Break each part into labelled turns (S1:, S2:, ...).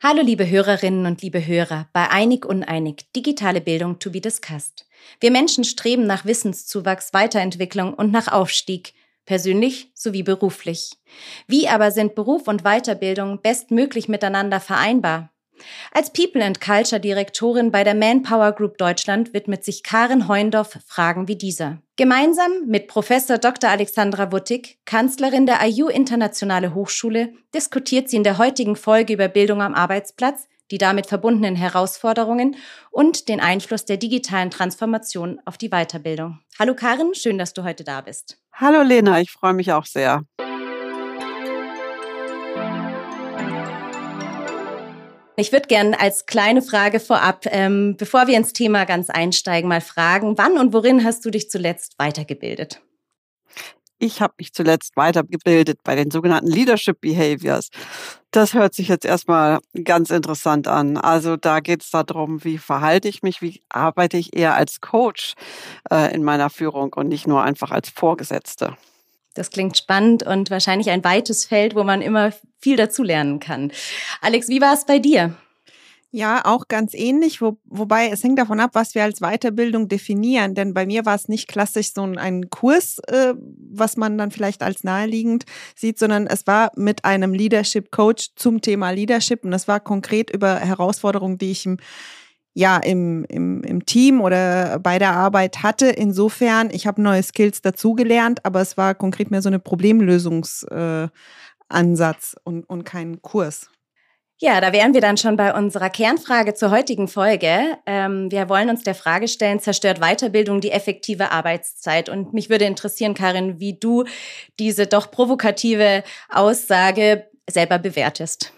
S1: Hallo liebe Hörerinnen und liebe Hörer bei Einig Uneinig, digitale Bildung to be discussed. Wir Menschen streben nach Wissenszuwachs, Weiterentwicklung und nach Aufstieg, persönlich sowie beruflich. Wie aber sind Beruf und Weiterbildung bestmöglich miteinander vereinbar? Als People and Culture Direktorin bei der Manpower Group Deutschland widmet sich Karin Heundorf Fragen wie dieser. Gemeinsam mit Professor Dr. Alexandra Wuttig, Kanzlerin der IU Internationale Hochschule, diskutiert sie in der heutigen Folge über Bildung am Arbeitsplatz, die damit verbundenen Herausforderungen und den Einfluss der digitalen Transformation auf die Weiterbildung. Hallo Karin, schön, dass du heute da bist.
S2: Hallo Lena, ich freue mich auch sehr.
S1: Ich würde gerne als kleine Frage vorab, ähm, bevor wir ins Thema ganz einsteigen, mal fragen, wann und worin hast du dich zuletzt weitergebildet?
S2: Ich habe mich zuletzt weitergebildet bei den sogenannten Leadership Behaviors. Das hört sich jetzt erstmal ganz interessant an. Also da geht es darum, wie verhalte ich mich, wie arbeite ich eher als Coach äh, in meiner Führung und nicht nur einfach als Vorgesetzte.
S1: Das klingt spannend und wahrscheinlich ein weites Feld, wo man immer viel dazulernen kann. Alex, wie war es bei dir?
S3: Ja, auch ganz ähnlich, wo, wobei es hängt davon ab, was wir als Weiterbildung definieren. Denn bei mir war es nicht klassisch so ein Kurs, äh, was man dann vielleicht als naheliegend sieht, sondern es war mit einem Leadership Coach zum Thema Leadership und es war konkret über Herausforderungen, die ich im ja im, im, im Team oder bei der Arbeit hatte. Insofern, ich habe neue Skills dazugelernt, aber es war konkret mehr so eine Problemlösungsansatz äh, und, und kein Kurs.
S1: Ja, da wären wir dann schon bei unserer Kernfrage zur heutigen Folge. Ähm, wir wollen uns der Frage stellen, zerstört Weiterbildung die effektive Arbeitszeit? Und mich würde interessieren, Karin, wie du diese doch provokative Aussage selber bewertest.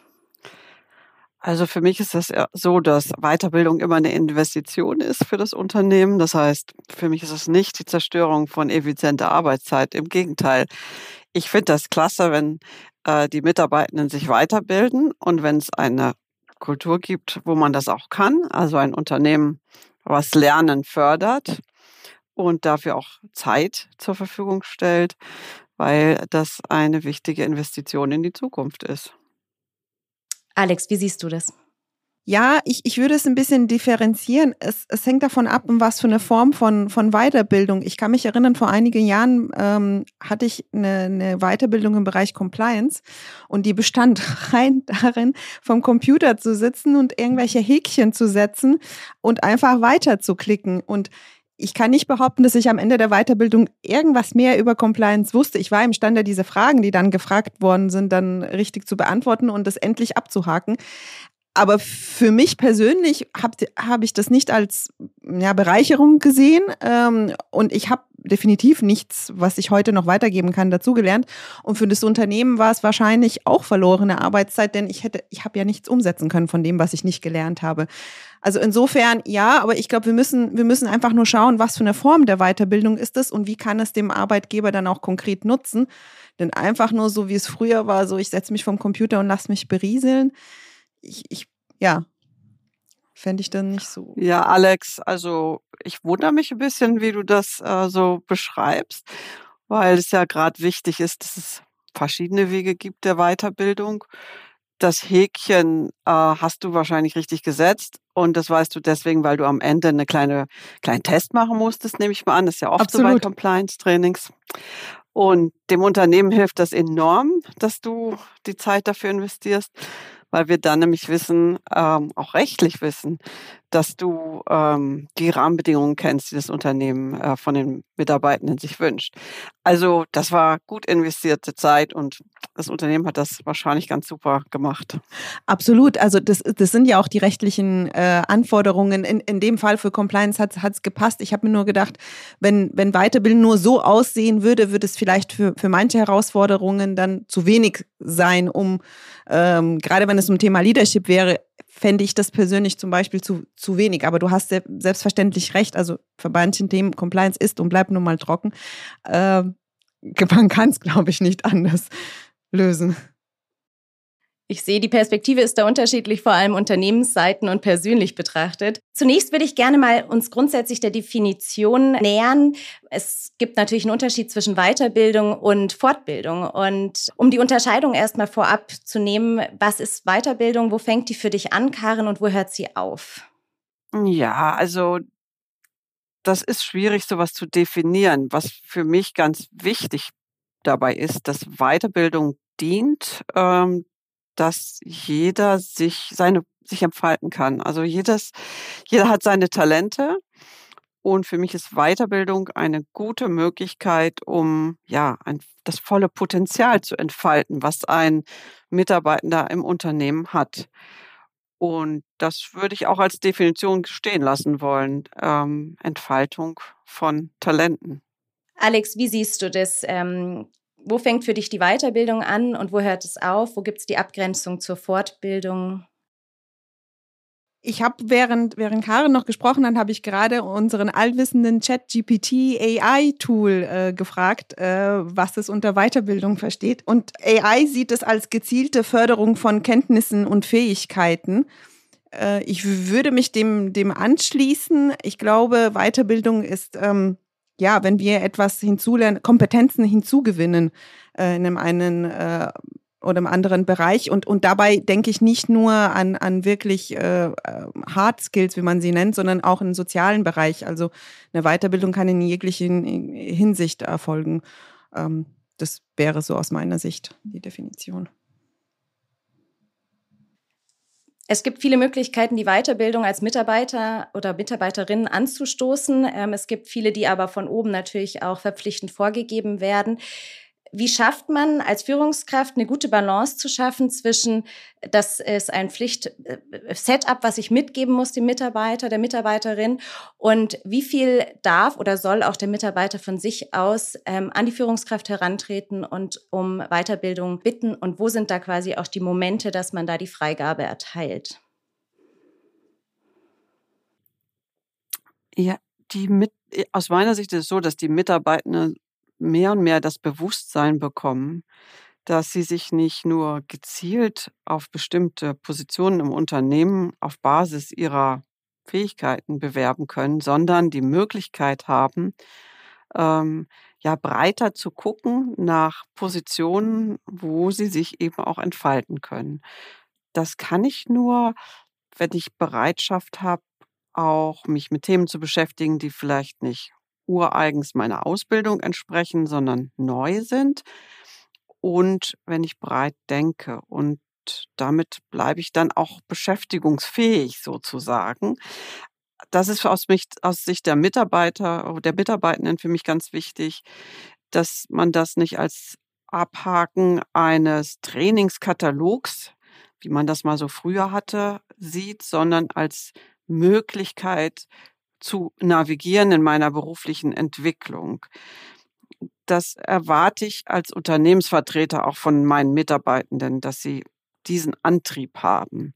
S2: Also für mich ist das so, dass Weiterbildung immer eine Investition ist für das Unternehmen. Das heißt, für mich ist es nicht die Zerstörung von effizienter Arbeitszeit. Im Gegenteil. Ich finde das klasse, wenn äh, die Mitarbeitenden sich weiterbilden und wenn es eine Kultur gibt, wo man das auch kann, also ein Unternehmen, was Lernen fördert und dafür auch Zeit zur Verfügung stellt, weil das eine wichtige Investition in die Zukunft ist.
S1: Alex, wie siehst du das?
S3: Ja, ich, ich würde es ein bisschen differenzieren. Es, es hängt davon ab, was für eine Form von, von Weiterbildung. Ich kann mich erinnern, vor einigen Jahren ähm, hatte ich eine, eine Weiterbildung im Bereich Compliance und die bestand rein darin, vom Computer zu sitzen und irgendwelche Häkchen zu setzen und einfach weiter zu klicken. Und ich kann nicht behaupten, dass ich am Ende der Weiterbildung irgendwas mehr über Compliance wusste. Ich war imstande, diese Fragen, die dann gefragt worden sind, dann richtig zu beantworten und das endlich abzuhaken. Aber für mich persönlich habe hab ich das nicht als ja, Bereicherung gesehen ähm, und ich habe definitiv nichts, was ich heute noch weitergeben kann, dazugelernt. Und für das Unternehmen war es wahrscheinlich auch verlorene Arbeitszeit, denn ich hätte, ich habe ja nichts umsetzen können von dem, was ich nicht gelernt habe. Also insofern ja, aber ich glaube, wir müssen, wir müssen einfach nur schauen, was für eine Form der Weiterbildung ist es und wie kann es dem Arbeitgeber dann auch konkret nutzen. Denn einfach nur so, wie es früher war, so ich setze mich vom Computer und lass mich berieseln. Ich, ich ja, fände ich dann nicht so.
S2: Ja, Alex, also ich wundere mich ein bisschen, wie du das äh, so beschreibst, weil es ja gerade wichtig ist, dass es verschiedene Wege gibt der Weiterbildung. Das Häkchen äh, hast du wahrscheinlich richtig gesetzt und das weißt du deswegen, weil du am Ende eine kleine kleinen Test machen musstest, nehme ich mal an. Das ist ja oft Absolut. so bei Compliance-Trainings. Und dem Unternehmen hilft das enorm, dass du die Zeit dafür investierst weil wir dann nämlich wissen, ähm, auch rechtlich wissen, dass du ähm, die Rahmenbedingungen kennst, die das Unternehmen äh, von den Mitarbeitenden sich wünscht. Also das war gut investierte Zeit und das Unternehmen hat das wahrscheinlich ganz super gemacht.
S3: Absolut. Also das, das sind ja auch die rechtlichen äh, Anforderungen. In, in dem Fall für Compliance hat es gepasst. Ich habe mir nur gedacht, wenn, wenn Weiterbildung nur so aussehen würde, würde es vielleicht für, für manche Herausforderungen dann zu wenig sein, um ähm, gerade wenn es um Thema Leadership wäre, fände ich das persönlich zum Beispiel zu, zu wenig. Aber du hast selbstverständlich recht. Also für manchen Themen Compliance ist und bleibt nun mal trocken. Äh, man kann es, glaube ich, nicht anders lösen.
S1: Ich sehe, die Perspektive ist da unterschiedlich, vor allem Unternehmensseiten und persönlich betrachtet. Zunächst würde ich gerne mal uns grundsätzlich der Definition nähern. Es gibt natürlich einen Unterschied zwischen Weiterbildung und Fortbildung. Und um die Unterscheidung erstmal vorab zu nehmen, was ist Weiterbildung? Wo fängt die für dich an, Karin, und wo hört sie auf?
S2: Ja, also das ist schwierig, sowas zu definieren. Was für mich ganz wichtig dabei ist, dass Weiterbildung dient, ähm, dass jeder sich seine sich entfalten kann. Also jedes, jeder hat seine Talente und für mich ist Weiterbildung eine gute Möglichkeit, um ja ein, das volle Potenzial zu entfalten, was ein Mitarbeitender im Unternehmen hat. Und das würde ich auch als Definition stehen lassen wollen. Ähm, Entfaltung von Talenten.
S1: Alex, wie siehst du das? Ähm, wo fängt für dich die Weiterbildung an und wo hört es auf? Wo gibt es die Abgrenzung zur Fortbildung?
S3: Ich habe während, während Karen noch gesprochen hat, habe ich gerade unseren allwissenden Chat-GPT AI-Tool äh, gefragt, äh, was es unter Weiterbildung versteht. Und AI sieht es als gezielte Förderung von Kenntnissen und Fähigkeiten. Äh, ich würde mich dem, dem anschließen. Ich glaube, Weiterbildung ist ähm, ja, wenn wir etwas hinzulernen, Kompetenzen hinzugewinnen äh, in einem einen äh, oder im anderen Bereich und, und dabei denke ich nicht nur an, an wirklich äh, äh, Hard Skills, wie man sie nennt, sondern auch im sozialen Bereich. Also eine Weiterbildung kann in jeglichen Hinsicht erfolgen. Ähm, das wäre so aus meiner Sicht die Definition.
S1: Es gibt viele Möglichkeiten, die Weiterbildung als Mitarbeiter oder Mitarbeiterin anzustoßen. Ähm, es gibt viele, die aber von oben natürlich auch verpflichtend vorgegeben werden. Wie schafft man als Führungskraft eine gute Balance zu schaffen zwischen, das ist ein Pflicht-Setup, was ich mitgeben muss dem Mitarbeiter, der Mitarbeiterin und wie viel darf oder soll auch der Mitarbeiter von sich aus ähm, an die Führungskraft herantreten und um Weiterbildung bitten und wo sind da quasi auch die Momente, dass man da die Freigabe erteilt?
S2: Ja, die mit, aus meiner Sicht ist es so, dass die Mitarbeitenden mehr und mehr das Bewusstsein bekommen, dass sie sich nicht nur gezielt auf bestimmte Positionen im Unternehmen auf Basis ihrer Fähigkeiten bewerben können, sondern die Möglichkeit haben, ähm, ja breiter zu gucken nach Positionen, wo sie sich eben auch entfalten können. Das kann ich nur, wenn ich Bereitschaft habe, auch mich mit Themen zu beschäftigen, die vielleicht nicht ureigens meiner Ausbildung entsprechen, sondern neu sind. Und wenn ich breit denke und damit bleibe ich dann auch beschäftigungsfähig sozusagen. Das ist aus, mich, aus Sicht der Mitarbeiter, der Mitarbeitenden für mich ganz wichtig, dass man das nicht als Abhaken eines Trainingskatalogs, wie man das mal so früher hatte, sieht, sondern als Möglichkeit, zu navigieren in meiner beruflichen Entwicklung. Das erwarte ich als Unternehmensvertreter auch von meinen Mitarbeitenden, dass sie diesen Antrieb haben.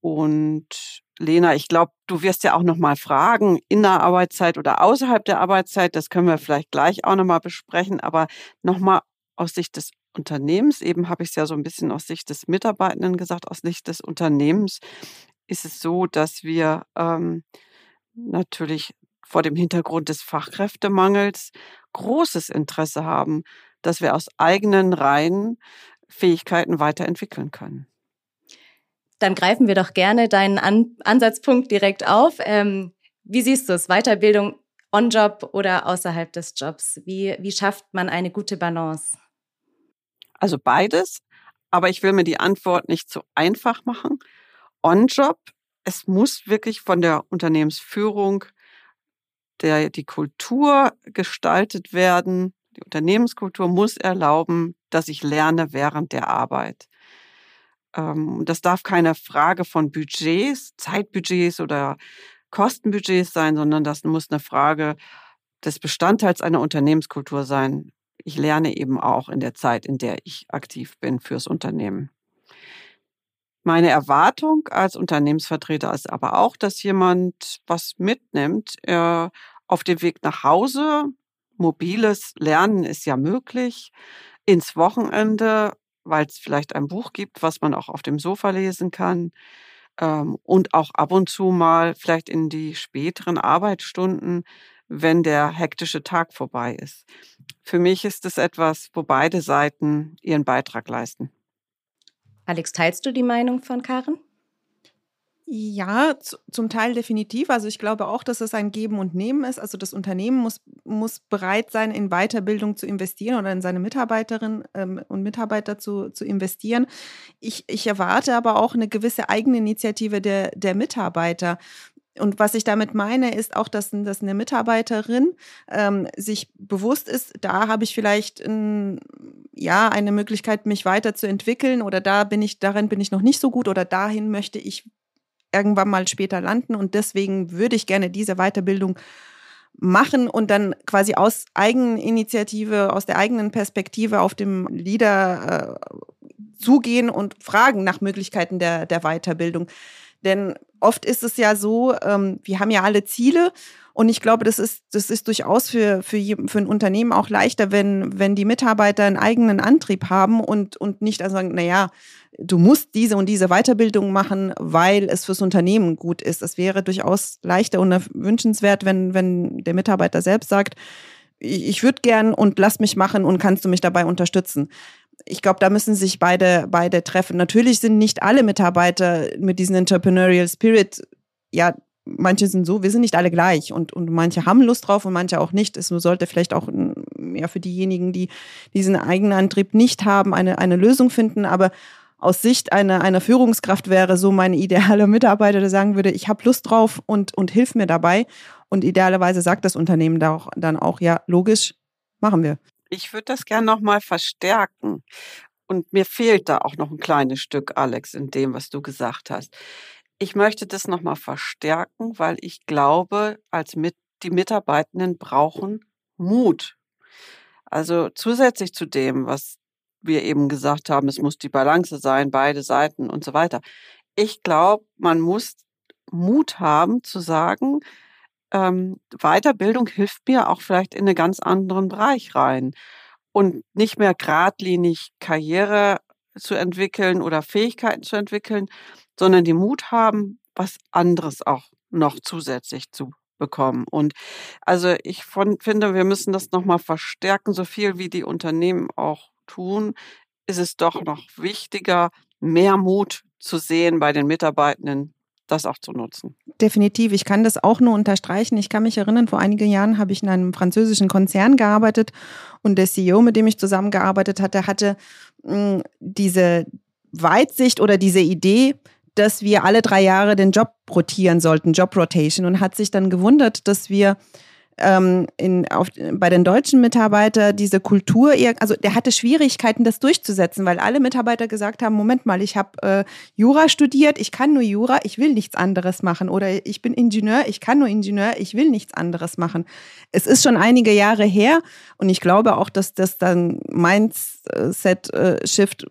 S2: Und Lena, ich glaube, du wirst ja auch noch mal fragen, in der Arbeitszeit oder außerhalb der Arbeitszeit, das können wir vielleicht gleich auch noch mal besprechen, aber noch mal aus Sicht des Unternehmens, eben habe ich es ja so ein bisschen aus Sicht des Mitarbeitenden gesagt, aus Sicht des Unternehmens ist es so, dass wir ähm, natürlich vor dem Hintergrund des Fachkräftemangels großes Interesse haben, dass wir aus eigenen Reihen Fähigkeiten weiterentwickeln können.
S1: Dann greifen wir doch gerne deinen An Ansatzpunkt direkt auf. Ähm, wie siehst du es? Weiterbildung on-Job oder außerhalb des Jobs? Wie, wie schafft man eine gute Balance?
S2: Also beides, aber ich will mir die Antwort nicht zu einfach machen. On-Job es muss wirklich von der Unternehmensführung der, die Kultur gestaltet werden. Die Unternehmenskultur muss erlauben, dass ich lerne während der Arbeit. Ähm, das darf keine Frage von Budgets, Zeitbudgets oder Kostenbudgets sein, sondern das muss eine Frage des Bestandteils einer Unternehmenskultur sein. Ich lerne eben auch in der Zeit, in der ich aktiv bin fürs Unternehmen. Meine Erwartung als Unternehmensvertreter ist aber auch, dass jemand was mitnimmt äh, auf dem Weg nach Hause. Mobiles Lernen ist ja möglich. Ins Wochenende weil es vielleicht ein Buch gibt, was man auch auf dem Sofa lesen kann ähm, und auch ab und zu mal vielleicht in die späteren Arbeitsstunden, wenn der hektische Tag vorbei ist. Für mich ist es etwas, wo beide Seiten ihren Beitrag leisten.
S1: Alex, teilst du die Meinung von Karen?
S3: Ja, zum Teil definitiv. Also ich glaube auch, dass es ein Geben und Nehmen ist. Also das Unternehmen muss, muss bereit sein, in Weiterbildung zu investieren oder in seine Mitarbeiterinnen ähm, und Mitarbeiter zu, zu investieren. Ich, ich erwarte aber auch eine gewisse Eigeninitiative der, der Mitarbeiter. Und was ich damit meine, ist auch, dass, dass eine Mitarbeiterin ähm, sich bewusst ist, da habe ich vielleicht ein, ja eine Möglichkeit, mich weiterzuentwickeln oder da bin ich, darin bin ich noch nicht so gut oder dahin möchte ich irgendwann mal später landen. Und deswegen würde ich gerne diese Weiterbildung machen und dann quasi aus Eigeninitiative, aus der eigenen Perspektive auf dem Leader äh, zugehen und fragen nach Möglichkeiten der, der Weiterbildung. Denn oft ist es ja so, ähm, wir haben ja alle Ziele und ich glaube, das ist, das ist durchaus für, für, für ein Unternehmen auch leichter, wenn, wenn die Mitarbeiter einen eigenen Antrieb haben und, und nicht also sagen, naja, du musst diese und diese Weiterbildung machen, weil es fürs Unternehmen gut ist. Es wäre durchaus leichter und wünschenswert, wenn, wenn der Mitarbeiter selbst sagt, ich würde gern und lass mich machen und kannst du mich dabei unterstützen. Ich glaube, da müssen sich beide, beide treffen. Natürlich sind nicht alle Mitarbeiter mit diesem Entrepreneurial Spirit, ja, manche sind so, wir sind nicht alle gleich und, und manche haben Lust drauf und manche auch nicht. Es sollte vielleicht auch ja, für diejenigen, die diesen eigenen Antrieb nicht haben, eine, eine Lösung finden. Aber aus Sicht einer, einer Führungskraft wäre so meine ideale Mitarbeiter, der sagen würde, ich habe Lust drauf und, und hilf mir dabei. Und idealerweise sagt das Unternehmen da auch, dann auch, ja, logisch, machen wir.
S2: Ich würde das gerne nochmal verstärken. Und mir fehlt da auch noch ein kleines Stück, Alex, in dem, was du gesagt hast. Ich möchte das nochmal verstärken, weil ich glaube, als mit, die Mitarbeitenden brauchen Mut. Also zusätzlich zu dem, was wir eben gesagt haben, es muss die Balance sein, beide Seiten und so weiter. Ich glaube, man muss Mut haben zu sagen, ähm, Weiterbildung hilft mir auch vielleicht in einen ganz anderen Bereich rein und nicht mehr geradlinig Karriere zu entwickeln oder Fähigkeiten zu entwickeln, sondern die Mut haben, was anderes auch noch zusätzlich zu bekommen. Und also ich von, finde, wir müssen das nochmal verstärken, so viel wie die Unternehmen auch tun, ist es doch noch wichtiger, mehr Mut zu sehen bei den Mitarbeitenden, das auch zu nutzen.
S3: Definitiv. Ich kann das auch nur unterstreichen. Ich kann mich erinnern, vor einigen Jahren habe ich in einem französischen Konzern gearbeitet und der CEO, mit dem ich zusammengearbeitet hatte, hatte mh, hm, diese Weitsicht oder diese Idee, dass wir alle drei Jahre den Job rotieren sollten, Job Rotation, und hat sich dann gewundert, dass wir ähm, in, auf, bei den deutschen Mitarbeitern diese Kultur, also der hatte Schwierigkeiten, das durchzusetzen, weil alle Mitarbeiter gesagt haben, Moment mal, ich habe äh, Jura studiert, ich kann nur Jura, ich will nichts anderes machen. Oder ich bin Ingenieur, ich kann nur Ingenieur, ich will nichts anderes machen. Es ist schon einige Jahre her und ich glaube auch, dass das dann Mindset-Shift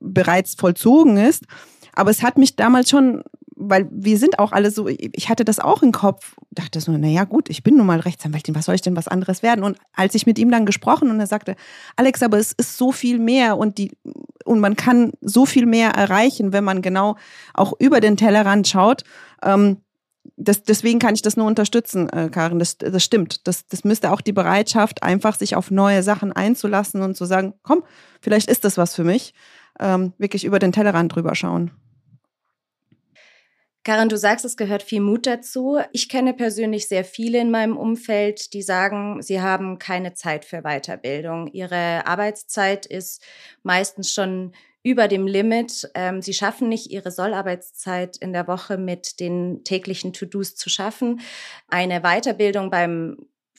S3: bereits vollzogen ist. Aber es hat mich damals schon, weil wir sind auch alle so, ich hatte das auch im Kopf, dachte so, naja gut, ich bin nun mal Rechtsanwältin, was soll ich denn was anderes werden? Und als ich mit ihm dann gesprochen und er sagte, Alex, aber es ist so viel mehr und die, und man kann so viel mehr erreichen, wenn man genau auch über den Tellerrand schaut. Ähm, das, deswegen kann ich das nur unterstützen, äh, Karin. Das, das stimmt. Das, das müsste auch die Bereitschaft, einfach sich auf neue Sachen einzulassen und zu sagen, komm, vielleicht ist das was für mich. Ähm, wirklich über den Tellerrand drüber schauen.
S1: Karin, du sagst, es gehört viel Mut dazu. Ich kenne persönlich sehr viele in meinem Umfeld, die sagen, sie haben keine Zeit für Weiterbildung. Ihre Arbeitszeit ist meistens schon über dem Limit. Ähm, sie schaffen nicht, ihre Sollarbeitszeit in der Woche mit den täglichen To-Dos zu schaffen. Eine Weiterbildung beim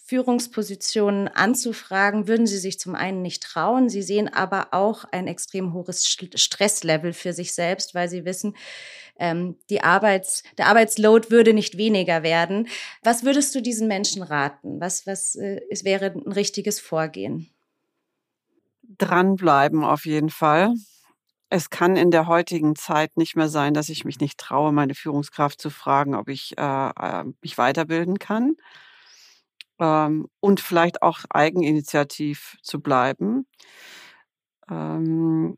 S1: Führungspositionen anzufragen, würden sie sich zum einen nicht trauen. Sie sehen aber auch ein extrem hohes Stresslevel für sich selbst, weil sie wissen, ähm, die Arbeits, der Arbeitsload würde nicht weniger werden. Was würdest du diesen Menschen raten? Was, was äh, es wäre ein richtiges Vorgehen?
S2: Dranbleiben auf jeden Fall. Es kann in der heutigen Zeit nicht mehr sein, dass ich mich nicht traue, meine Führungskraft zu fragen, ob ich äh, äh mich weiterbilden kann. Ähm, und vielleicht auch eigeninitiativ zu bleiben. Ähm,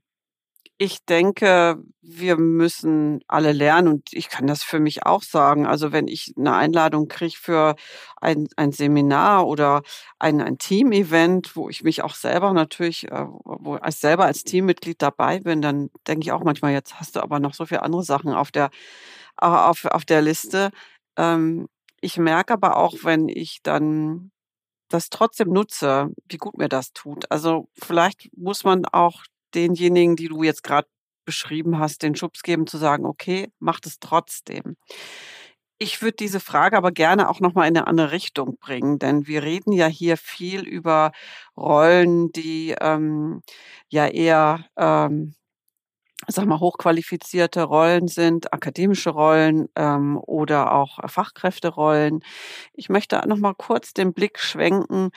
S2: ich denke, wir müssen alle lernen und ich kann das für mich auch sagen. Also wenn ich eine Einladung kriege für ein, ein Seminar oder ein, ein Team-Event, wo ich mich auch selber natürlich, äh, wo ich selber als Teammitglied dabei bin, dann denke ich auch manchmal, jetzt hast du aber noch so viele andere Sachen auf der, auf, auf der Liste. Ähm, ich merke aber auch, wenn ich dann das trotzdem nutze, wie gut mir das tut. Also vielleicht muss man auch denjenigen, die du jetzt gerade beschrieben hast, den Schubs geben, zu sagen, okay, macht es trotzdem. Ich würde diese Frage aber gerne auch nochmal in eine andere Richtung bringen, denn wir reden ja hier viel über Rollen, die ähm, ja eher, ähm, sag mal, hochqualifizierte Rollen sind, akademische Rollen ähm, oder auch Fachkräfterollen. Ich möchte nochmal kurz den Blick schwenken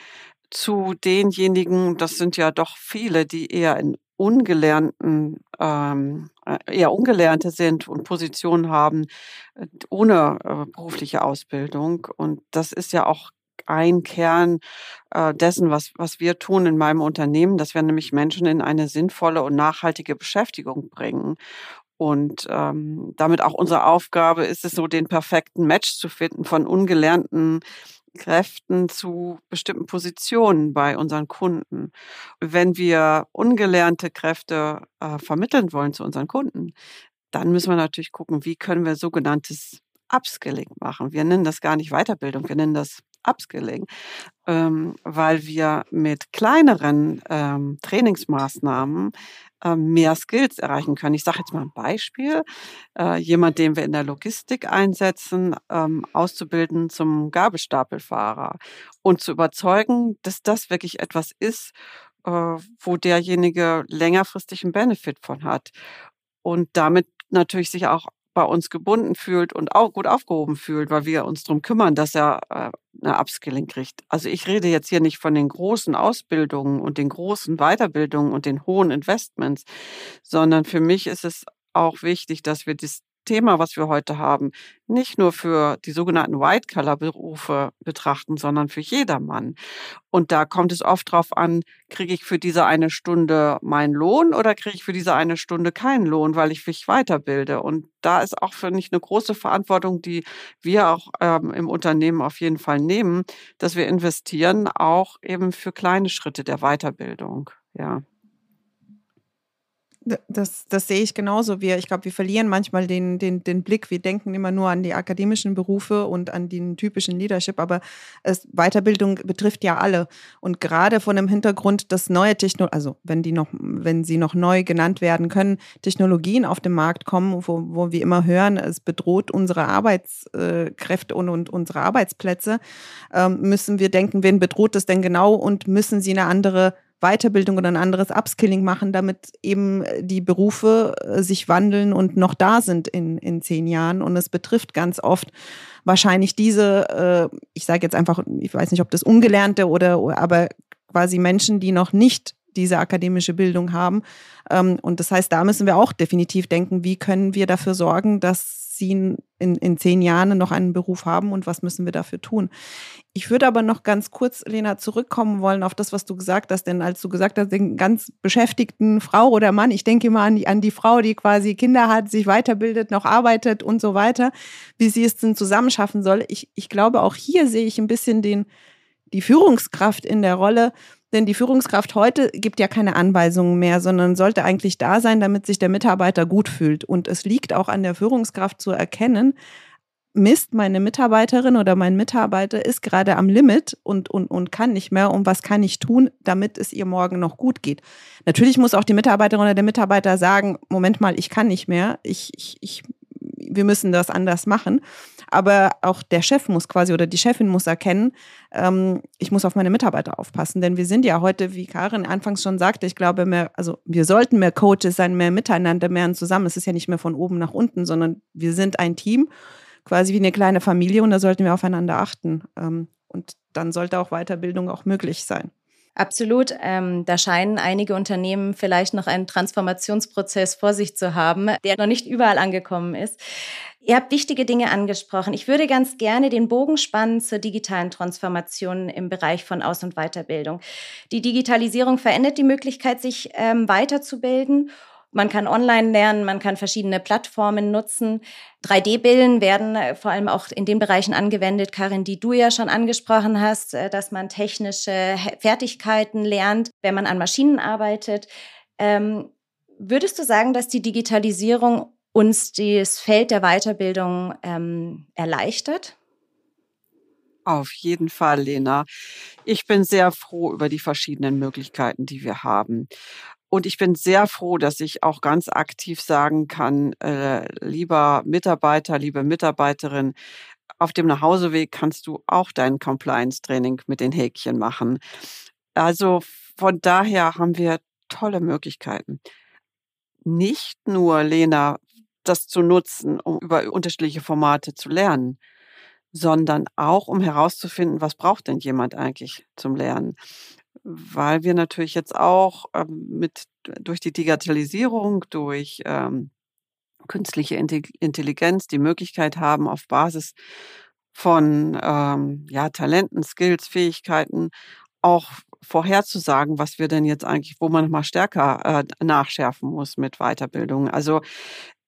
S2: zu denjenigen, das sind ja doch viele, die eher in ungelernten, ähm, äh, eher Ungelernte sind und Positionen haben äh, ohne äh, berufliche Ausbildung. Und das ist ja auch ein Kern äh, dessen, was, was wir tun in meinem Unternehmen, dass wir nämlich Menschen in eine sinnvolle und nachhaltige Beschäftigung bringen. Und ähm, damit auch unsere Aufgabe ist es so, den perfekten Match zu finden von ungelernten Kräften zu bestimmten Positionen bei unseren Kunden. Wenn wir ungelernte Kräfte äh, vermitteln wollen zu unseren Kunden, dann müssen wir natürlich gucken, wie können wir sogenanntes Upskilling machen. Wir nennen das gar nicht Weiterbildung, wir nennen das Upskilling, ähm, weil wir mit kleineren ähm, Trainingsmaßnahmen äh, mehr Skills erreichen können. Ich sage jetzt mal ein Beispiel. Äh, jemand, den wir in der Logistik einsetzen, ähm, auszubilden zum Gabelstapelfahrer und zu überzeugen, dass das wirklich etwas ist, äh, wo derjenige längerfristig einen Benefit von hat und damit natürlich sich auch bei uns gebunden fühlt und auch gut aufgehoben fühlt, weil wir uns darum kümmern, dass er äh, eine Upskilling kriegt. Also ich rede jetzt hier nicht von den großen Ausbildungen und den großen Weiterbildungen und den hohen Investments, sondern für mich ist es auch wichtig, dass wir das Thema, was wir heute haben, nicht nur für die sogenannten White-Color-Berufe betrachten, sondern für jedermann. Und da kommt es oft darauf an, kriege ich für diese eine Stunde meinen Lohn oder kriege ich für diese eine Stunde keinen Lohn, weil ich mich weiterbilde. Und da ist auch, für mich eine große Verantwortung, die wir auch ähm, im Unternehmen auf jeden Fall nehmen, dass wir investieren, auch eben für kleine Schritte der Weiterbildung. Ja.
S3: Das, das sehe ich genauso. Wir, ich glaube, wir verlieren manchmal den, den, den Blick. Wir denken immer nur an die akademischen Berufe und an den typischen Leadership, aber es, Weiterbildung betrifft ja alle. Und gerade von dem Hintergrund, dass neue Technologien, also wenn die noch, wenn sie noch neu genannt werden können, Technologien auf den Markt kommen, wo, wo wir immer hören, es bedroht unsere Arbeitskräfte und, und unsere Arbeitsplätze, ähm, müssen wir denken, wen bedroht es denn genau und müssen sie eine andere Weiterbildung oder ein anderes Upskilling machen, damit eben die Berufe äh, sich wandeln und noch da sind in, in zehn Jahren. Und es betrifft ganz oft wahrscheinlich diese, äh, ich sage jetzt einfach, ich weiß nicht, ob das Ungelernte oder, aber quasi Menschen, die noch nicht diese akademische Bildung haben. Ähm, und das heißt, da müssen wir auch definitiv denken, wie können wir dafür sorgen, dass sie in, in zehn Jahren noch einen Beruf haben und was müssen wir dafür tun. Ich würde aber noch ganz kurz, Lena, zurückkommen wollen auf das, was du gesagt hast. Denn als du gesagt hast, den ganz beschäftigten Frau oder Mann, ich denke immer an die, an die Frau, die quasi Kinder hat, sich weiterbildet, noch arbeitet und so weiter, wie sie es denn zusammenschaffen soll. Ich, ich glaube, auch hier sehe ich ein bisschen den, die Führungskraft in der Rolle, denn die Führungskraft heute gibt ja keine Anweisungen mehr, sondern sollte eigentlich da sein, damit sich der Mitarbeiter gut fühlt. Und es liegt auch an der Führungskraft zu erkennen, Mist, meine Mitarbeiterin oder mein Mitarbeiter ist gerade am Limit und, und, und kann nicht mehr. Und was kann ich tun, damit es ihr morgen noch gut geht? Natürlich muss auch die Mitarbeiterin oder der Mitarbeiter sagen, Moment mal, ich kann nicht mehr. Ich, ich, ich, wir müssen das anders machen. Aber auch der Chef muss quasi oder die Chefin muss erkennen, ähm, ich muss auf meine Mitarbeiter aufpassen. Denn wir sind ja heute, wie Karin anfangs schon sagte, ich glaube, mehr, also wir sollten mehr Coaches sein, mehr miteinander, mehr zusammen. Es ist ja nicht mehr von oben nach unten, sondern wir sind ein Team quasi wie eine kleine Familie und da sollten wir aufeinander achten. Ähm, und dann sollte auch Weiterbildung auch möglich sein.
S1: Absolut. Ähm, da scheinen einige Unternehmen vielleicht noch einen Transformationsprozess vor sich zu haben, der noch nicht überall angekommen ist. Ihr habt wichtige Dinge angesprochen. Ich würde ganz gerne den Bogen spannen zur digitalen Transformation im Bereich von Aus- und Weiterbildung. Die Digitalisierung verändert die Möglichkeit, sich ähm, weiterzubilden Man kann online lernen, man kann verschiedene Plattformen nutzen. 3D-Bilden werden äh, vor allem auch in den Bereichen angewendet, Karin, die du ja schon angesprochen hast, äh, dass man technische Fertigkeiten lernt, wenn man an Maschinen arbeitet. Ähm, würdest du sagen, dass die Digitalisierung uns das Feld der Weiterbildung ähm, erleichtert?
S2: Auf jeden Fall, Lena. Ich bin sehr froh über die verschiedenen Möglichkeiten, die wir haben. Und ich bin sehr froh, dass ich auch ganz aktiv sagen kann, äh, lieber Mitarbeiter, liebe Mitarbeiterin, auf dem Nachhauseweg kannst du auch dein Compliance-Training mit den Häkchen machen. Also von daher haben wir tolle Möglichkeiten. Nicht nur, Lena, das zu nutzen, um über unterschiedliche Formate zu lernen, sondern auch, um herauszufinden, was braucht denn jemand eigentlich zum Lernen. Weil wir natürlich jetzt auch ähm, mit durch die Digitalisierung, durch ähm, künstliche Intelligenz die Möglichkeit haben, auf Basis von ähm, ja, Talenten, Skills, Fähigkeiten auch vorherzusagen, was wir denn jetzt eigentlich, wo man mal stärker äh, nachschärfen muss mit Weiterbildung. Also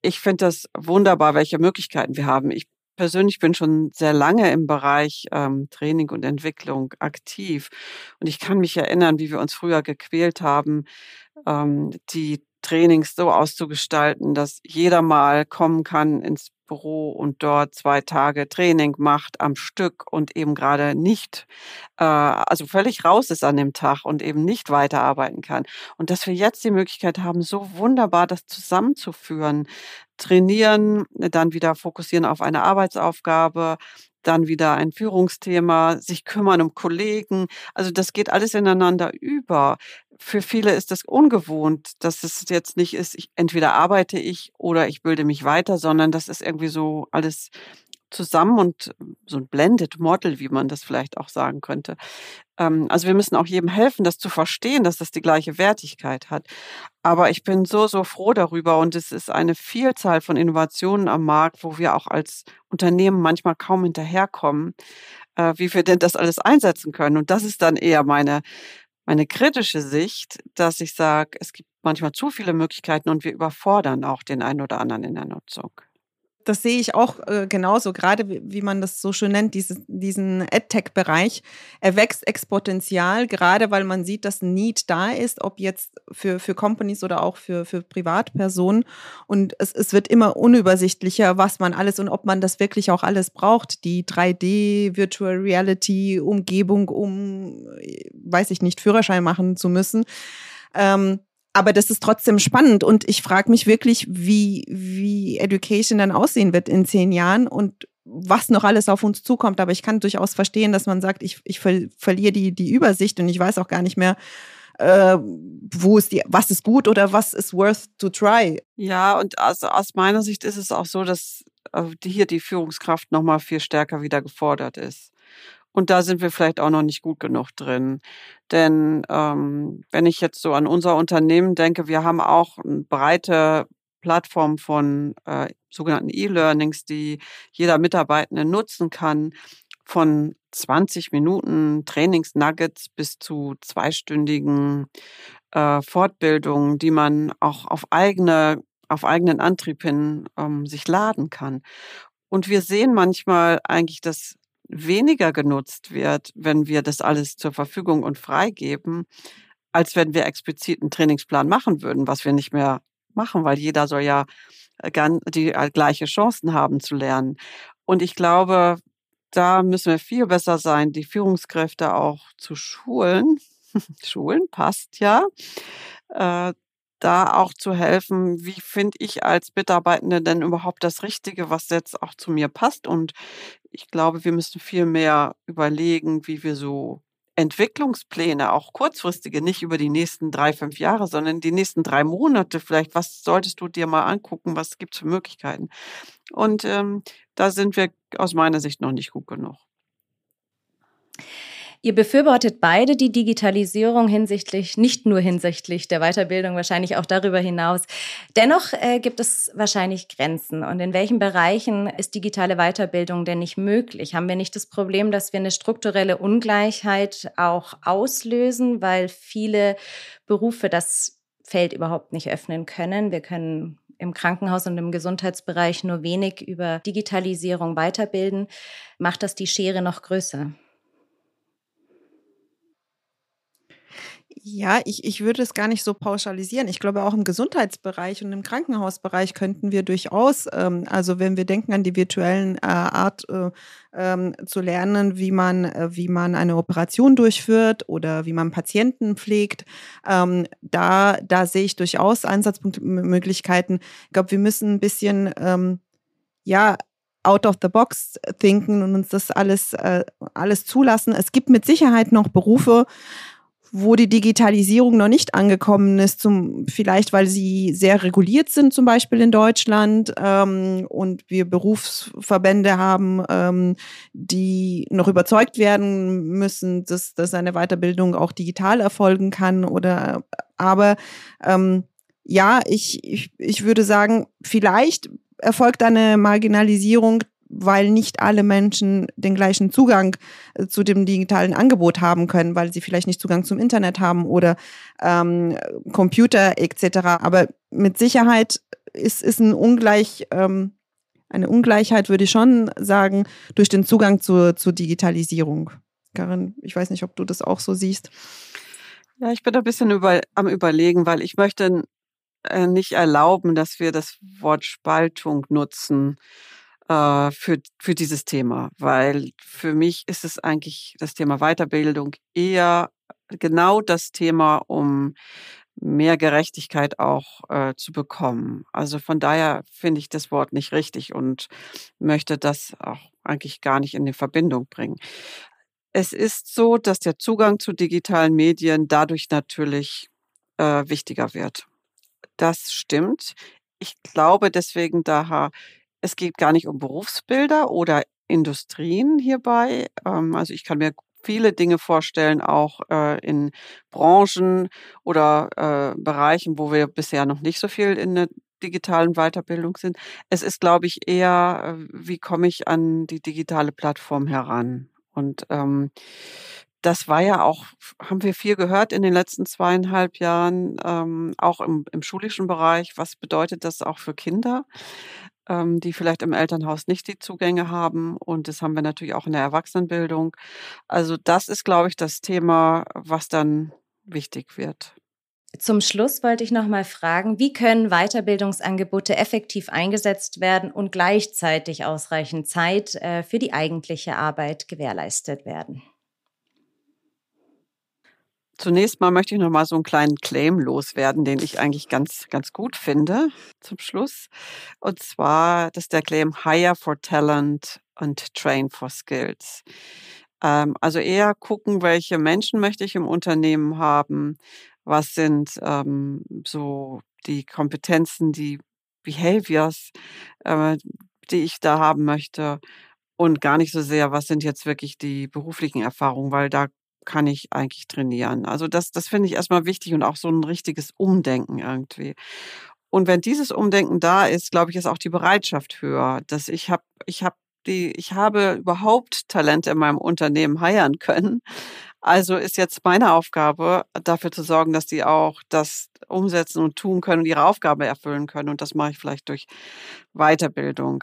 S2: ich finde das wunderbar, welche Möglichkeiten wir haben. Ich persönlich bin schon sehr lange im Bereich ähm, Training und Entwicklung aktiv. Und ich kann mich erinnern, wie wir uns früher gequält haben, ähm, die Trainings so auszugestalten, dass jeder mal kommen kann ins Büro und dort zwei Tage Training macht am Stück und eben gerade nicht, äh, also völlig raus ist an dem Tag und eben nicht weiterarbeiten kann. Und dass wir jetzt die Möglichkeit haben, so wunderbar das zusammenzuführen, trainieren, dann wieder fokussieren auf eine Arbeitsaufgabe, dann wieder ein Führungsthema, sich kümmern um Kollegen. Also das geht alles ineinander über. Für viele ist das ungewohnt, dass es jetzt nicht ist, ich, entweder arbeite ich oder ich bilde mich weiter, sondern das ist irgendwie so alles zusammen und so ein Blended Model, wie man das vielleicht auch sagen könnte. Ähm, also wir müssen auch jedem helfen, das zu verstehen, dass das die gleiche Wertigkeit hat. Aber ich bin so, so froh darüber und es ist eine Vielzahl von Innovationen am Markt, wo wir auch als Unternehmen manchmal kaum hinterherkommen, äh, wie wir denn das alles einsetzen können. Und das ist dann eher meine, meine kritische Sicht, dass ich sage, es gibt manchmal zu viele Möglichkeiten und wir überfordern auch den einen oder anderen in der Nutzung
S3: das sehe ich auch äh, genauso, gerade wie, wie, man das so schön nennt, dieses, diesen AdTech-Bereich. Er wächst exponentiell, gerade weil man sieht, dass ein Need da ist, ob jetzt für, für Companies oder auch für, für Privatpersonen. Und es, es wird immer unübersichtlicher, was man alles und ob man das wirklich auch alles braucht. Die 3D, Virtual Reality, Umgebung, um, weiß ich nicht, Führerschein machen zu müssen. Ähm, aber das ist trotzdem spannend und ich frage mich wirklich, wie, wie Education dann aussehen wird in zehn Jahren und was noch alles auf uns zukommt. Aber ich kann durchaus verstehen, dass man sagt, ich, ich ver verliere die, die Übersicht und ich weiß auch gar nicht mehr, äh, wo ist die, was ist gut oder was ist worth to try.
S2: Ja, und also aus meiner Sicht ist es auch so, dass äh, hier die Führungskraft nochmal viel stärker wieder gefordert ist. Und da sind wir vielleicht auch noch nicht gut genug drin. Denn ähm, wenn ich jetzt so an unser Unternehmen denke, wir haben auch eine breite Plattform von äh, sogenannten E-Learnings, die jeder Mitarbeitende nutzen kann, von 20 Minuten Trainingsnuggets bis zu zweistündigen äh, Fortbildungen, die man auch auf eigene auf eigenen Antrieb hin ähm, sich laden kann. Und wir sehen manchmal eigentlich, dass weniger genutzt wird, wenn wir das alles zur Verfügung und freigeben, als wenn wir explizit einen Trainingsplan machen würden, was wir nicht mehr machen, weil jeder soll ja äh, die äh, gleiche Chancen haben zu lernen. Und ich glaube, da müssen wir viel besser sein, die Führungskräfte auch zu schulen. schulen passt ja. Äh, da auch zu helfen, wie finde ich als Mitarbeitende denn überhaupt das Richtige, was jetzt auch zu mir passt. Und ich glaube, wir müssen viel mehr überlegen, wie wir so Entwicklungspläne, auch kurzfristige, nicht über die nächsten drei, fünf Jahre, sondern die nächsten drei Monate vielleicht, was solltest du dir mal angucken, was gibt es für Möglichkeiten? Und ähm, da sind wir aus meiner Sicht noch nicht gut genug.
S1: Ihr befürwortet beide die Digitalisierung hinsichtlich, nicht nur hinsichtlich der Weiterbildung, wahrscheinlich auch darüber hinaus. Dennoch äh, gibt es wahrscheinlich Grenzen. Und in welchen Bereichen ist digitale Weiterbildung denn nicht möglich? Haben wir nicht das Problem, dass wir eine strukturelle Ungleichheit auch auslösen, weil viele Berufe das Feld überhaupt nicht öffnen können. Wir können im Krankenhaus und im Gesundheitsbereich nur wenig über Digitalisierung weiterbilden, macht das die Schere noch größer.
S3: Ja, ich, ich würde es gar nicht so pauschalisieren. Ich glaube, auch im Gesundheitsbereich und im Krankenhausbereich könnten wir durchaus, ähm, also wenn wir denken an die virtuellen äh, Art äh, ähm, zu lernen, wie man, äh, wie man eine Operation durchführt oder wie man Patienten pflegt, ähm, da, da sehe ich durchaus Einsatzmöglichkeiten. Ich glaube, wir müssen ein bisschen, ähm, ja, out of the box thinken und uns das alles, äh, alles zulassen. Es gibt mit Sicherheit noch Berufe, wo die Digitalisierung noch nicht angekommen ist, zum, vielleicht weil sie sehr reguliert sind, zum Beispiel in Deutschland, ähm, und wir Berufsverbände haben, ähm, die noch überzeugt werden müssen, dass, dass eine Weiterbildung auch digital erfolgen kann. Oder aber ähm, ja, ich, ich, ich würde sagen, vielleicht erfolgt eine Marginalisierung weil nicht alle Menschen den gleichen Zugang äh, zu dem digitalen Angebot haben können, weil sie vielleicht nicht Zugang zum Internet haben oder ähm, Computer etc. Aber mit Sicherheit ist, ist ein Ungleich, ähm, eine Ungleichheit, würde ich schon sagen, durch den Zugang zur, zur Digitalisierung. Karin, ich weiß nicht, ob du das auch so siehst.
S2: Ja, ich bin ein bisschen über, am Überlegen, weil ich möchte äh, nicht erlauben, dass wir das Wort Spaltung nutzen äh, für, für dieses Thema, weil für mich ist es eigentlich das Thema Weiterbildung eher genau das Thema, um mehr Gerechtigkeit auch äh, zu bekommen. Also von daher finde ich das Wort nicht richtig und möchte das auch eigentlich gar nicht in die Verbindung bringen. Es ist so, dass der Zugang zu digitalen Medien dadurch natürlich äh, wichtiger wird. Das stimmt. Ich glaube deswegen daher es geht gar nicht um Berufsbilder oder Industrien hierbei. Ähm, also ich kann mir viele Dinge vorstellen, auch äh, in Branchen oder äh, Bereichen, wo wir bisher noch nicht so viel in der digitalen Weiterbildung sind. Es ist, glaube ich, eher, äh, wie komme ich an die digitale Plattform heran? Und ähm, das war ja auch, haben wir viel gehört in den letzten zweieinhalb Jahren, ähm, auch im, im schulischen Bereich. Was bedeutet das auch für Kinder? Ähm, die vielleicht im Elternhaus nicht die Zugänge haben. Und das haben wir natürlich auch in der Erwachsenenbildung. Also das ist, glaube ich, das Thema, was dann wichtig wird.
S1: Zum Schluss wollte ich noch mal fragen, wie können Weiterbildungsangebote effektiv eingesetzt werden und gleichzeitig ausreichend Zeit äh, für die eigentliche Arbeit gewährleistet werden?
S2: Zunächst mal möchte ich noch mal so einen kleinen Claim loswerden, den ich eigentlich ganz, ganz gut finde zum Schluss. Und zwar, das ist der Claim Hire for Talent and Train for Skills. Ähm, also eher gucken, welche Menschen möchte ich im Unternehmen haben, was sind ähm, so die Kompetenzen, die Behaviors, äh, die ich da haben möchte und gar nicht so sehr, was sind jetzt wirklich die beruflichen Erfahrungen, weil da kann ich eigentlich trainieren? Also das, das finde ich erstmal wichtig und auch so ein richtiges Umdenken irgendwie. Und wenn dieses Umdenken da ist, glaube ich, ist auch die Bereitschaft höher, dass ich habe, ich habe die, ich habe überhaupt Talente in meinem Unternehmen heiern können. Also ist jetzt meine Aufgabe, dafür zu sorgen, dass die auch das umsetzen und tun können und ihre Aufgabe erfüllen können. Und das mache ich vielleicht durch Weiterbildung.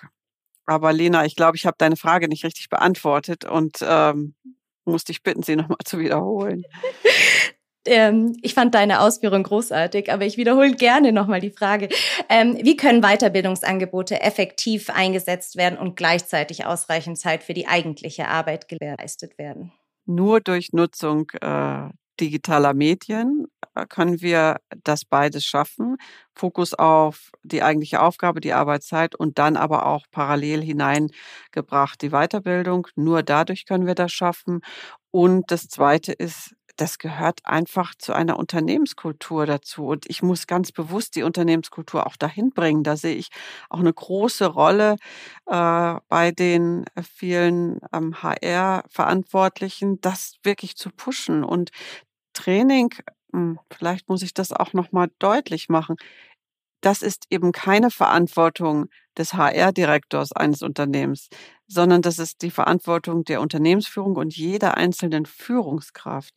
S2: Aber Lena, ich glaube, ich habe deine Frage nicht richtig beantwortet und ähm, musste ich bitten, sie nochmal zu wiederholen.
S1: Ähm, ich fand deine Ausführung großartig, aber ich wiederhole gerne nochmal die Frage. Ähm, wie können Weiterbildungsangebote effektiv eingesetzt werden und gleichzeitig ausreichend Zeit für die eigentliche Arbeit gewährleistet werden?
S2: Nur durch Nutzung äh, digitaler Medien äh, können wir das beides schaffen. Fokus auf die eigentliche Aufgabe, die Arbeitszeit und dann aber auch parallel hineingebracht die Weiterbildung. Nur dadurch können wir das schaffen. Und das Zweite ist, das gehört einfach zu einer Unternehmenskultur dazu. Und ich muss ganz bewusst die Unternehmenskultur auch dahin bringen. Da sehe ich auch eine große Rolle äh, bei den vielen ähm, HR-Verantwortlichen, das wirklich zu pushen. Und Training, hm, vielleicht muss ich das auch nochmal deutlich machen. Das ist eben keine Verantwortung des HR-Direktors eines Unternehmens, sondern das ist die Verantwortung der Unternehmensführung und jeder einzelnen Führungskraft.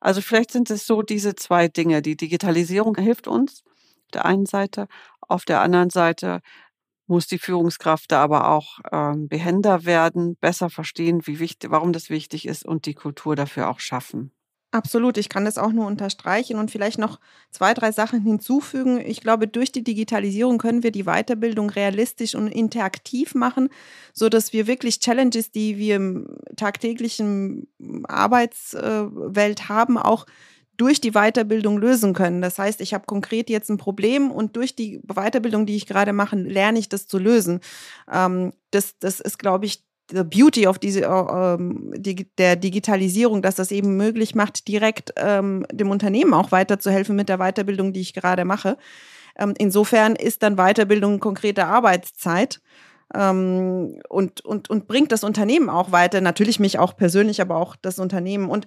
S2: Also vielleicht sind es so diese zwei Dinge. Die Digitalisierung hilft uns auf der einen Seite, auf der anderen Seite muss die Führungskraft da aber auch ähm, behender werden, besser verstehen, wie wichtig, warum das wichtig ist und die Kultur dafür auch schaffen.
S3: Absolut, ich kann das auch nur unterstreichen und vielleicht noch zwei, drei Sachen hinzufügen. Ich glaube, durch die Digitalisierung können wir die Weiterbildung realistisch und interaktiv machen, so dass wir wirklich Challenges, die wir im tagtäglichen Arbeitswelt haben, auch durch die Weiterbildung lösen können. Das heißt, ich habe konkret jetzt ein Problem und durch die Weiterbildung, die ich gerade mache, lerne ich das zu lösen. Ähm, das, das ist, glaube ich, the beauty of diese, äh, ähm, die, der Digitalisierung, dass das eben möglich macht, direkt ähm, dem Unternehmen auch weiterzuhelfen mit der Weiterbildung, die ich gerade mache. Ähm, insofern ist dann Weiterbildung konkrete Arbeitszeit. Ähm, und, und, und bringt das Unternehmen auch weiter, natürlich mich auch persönlich, aber auch das Unternehmen. Und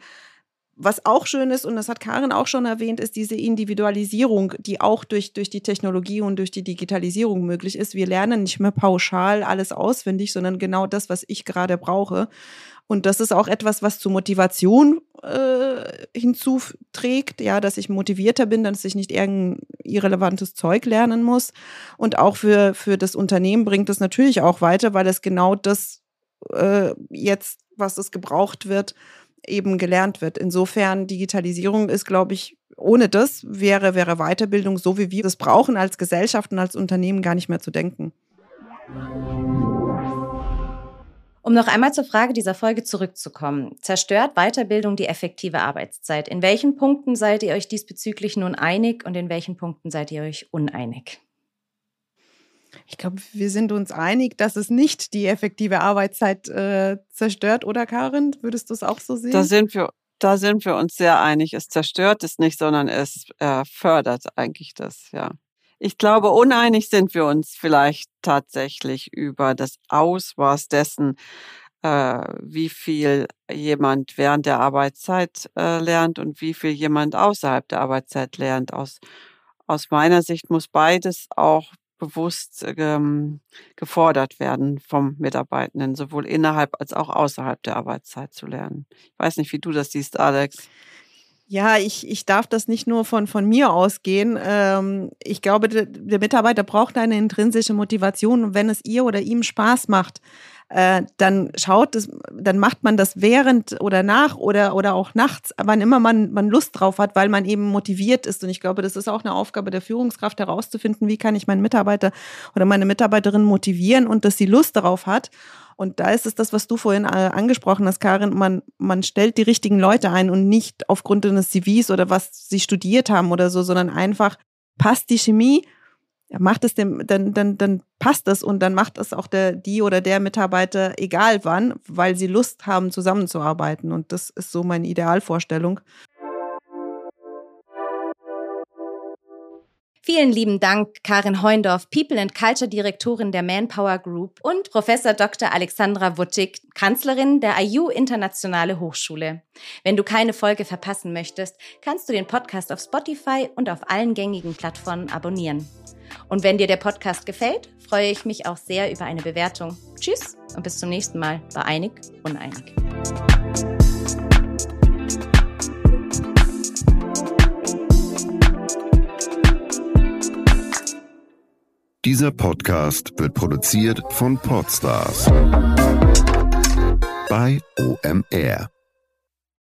S3: was auch schön ist, und das hat Karin auch schon erwähnt, ist diese Individualisierung, die auch durch, durch die Technologie und durch die Digitalisierung möglich ist. Wir lernen nicht mehr pauschal alles auswendig, sondern genau das, was ich gerade brauche. Und das ist auch etwas, was zur Motivation äh, hinzuträgt, ja, dass ich motivierter bin, dass ich nicht irgendein irrelevantes Zeug lernen muss. Und auch für, für das Unternehmen bringt es natürlich auch weiter, weil es genau das äh, jetzt, was es gebraucht wird, eben gelernt wird. Insofern Digitalisierung ist, glaube ich, ohne das wäre, wäre Weiterbildung, so wie wir das brauchen als Gesellschaft und als Unternehmen, gar nicht mehr zu denken.
S1: Um noch einmal zur Frage dieser Folge zurückzukommen. Zerstört Weiterbildung die effektive Arbeitszeit? In welchen Punkten seid ihr euch diesbezüglich nun einig und in welchen Punkten seid ihr euch uneinig?
S3: Ich glaube, wir sind uns einig, dass es nicht die effektive Arbeitszeit äh, zerstört, oder Karin? Würdest du es auch so sehen?
S2: Da sind wir, da sind wir uns sehr einig. Es zerstört es nicht, sondern es äh, fördert eigentlich das, ja. Ich glaube, uneinig sind wir uns vielleicht tatsächlich über das Ausmaß dessen, äh, wie viel jemand während der Arbeitszeit äh, lernt und wie viel jemand außerhalb der Arbeitszeit lernt. Aus, aus meiner Sicht muss beides auch bewusst ähm, gefordert werden vom Mitarbeitenden, sowohl innerhalb als auch außerhalb der Arbeitszeit zu lernen. Ich weiß nicht, wie du das siehst, Alex.
S3: Ja, ich, ich darf das nicht nur von, von mir ausgehen. Ähm, ich glaube, der, der Mitarbeiter braucht eine intrinsische Motivation. Wenn es ihr oder ihm Spaß macht, äh, dann schaut es, dann macht man das während oder nach oder, oder auch nachts, wann immer man, man Lust drauf hat, weil man eben motiviert ist. Und ich glaube, das ist auch eine Aufgabe der Führungskraft herauszufinden, wie kann ich meinen Mitarbeiter oder meine Mitarbeiterin motivieren und dass sie Lust darauf hat. Und da ist es das, was du vorhin äh, angesprochen hast, Karin. Man, man stellt die richtigen Leute ein und nicht aufgrund eines CVs oder was sie studiert haben oder so, sondern einfach passt die Chemie macht es dem, dann, dann, dann passt es und dann macht es auch der, die oder der Mitarbeiter egal wann, weil sie Lust haben, zusammenzuarbeiten. Und das ist so meine Idealvorstellung.
S1: Vielen lieben Dank, Karin Heundorf, People and Culture Direktorin der Manpower Group und Professor Dr. Alexandra Wuttig, Kanzlerin der IU Internationale Hochschule. Wenn du keine Folge verpassen möchtest, kannst du den Podcast auf Spotify und auf allen gängigen Plattformen abonnieren. Und wenn dir der Podcast gefällt, freue ich mich auch sehr über eine Bewertung. Tschüss und bis zum nächsten Mal bei Einig Uneinig.
S4: Dieser Podcast wird produziert von Podstars bei OMR.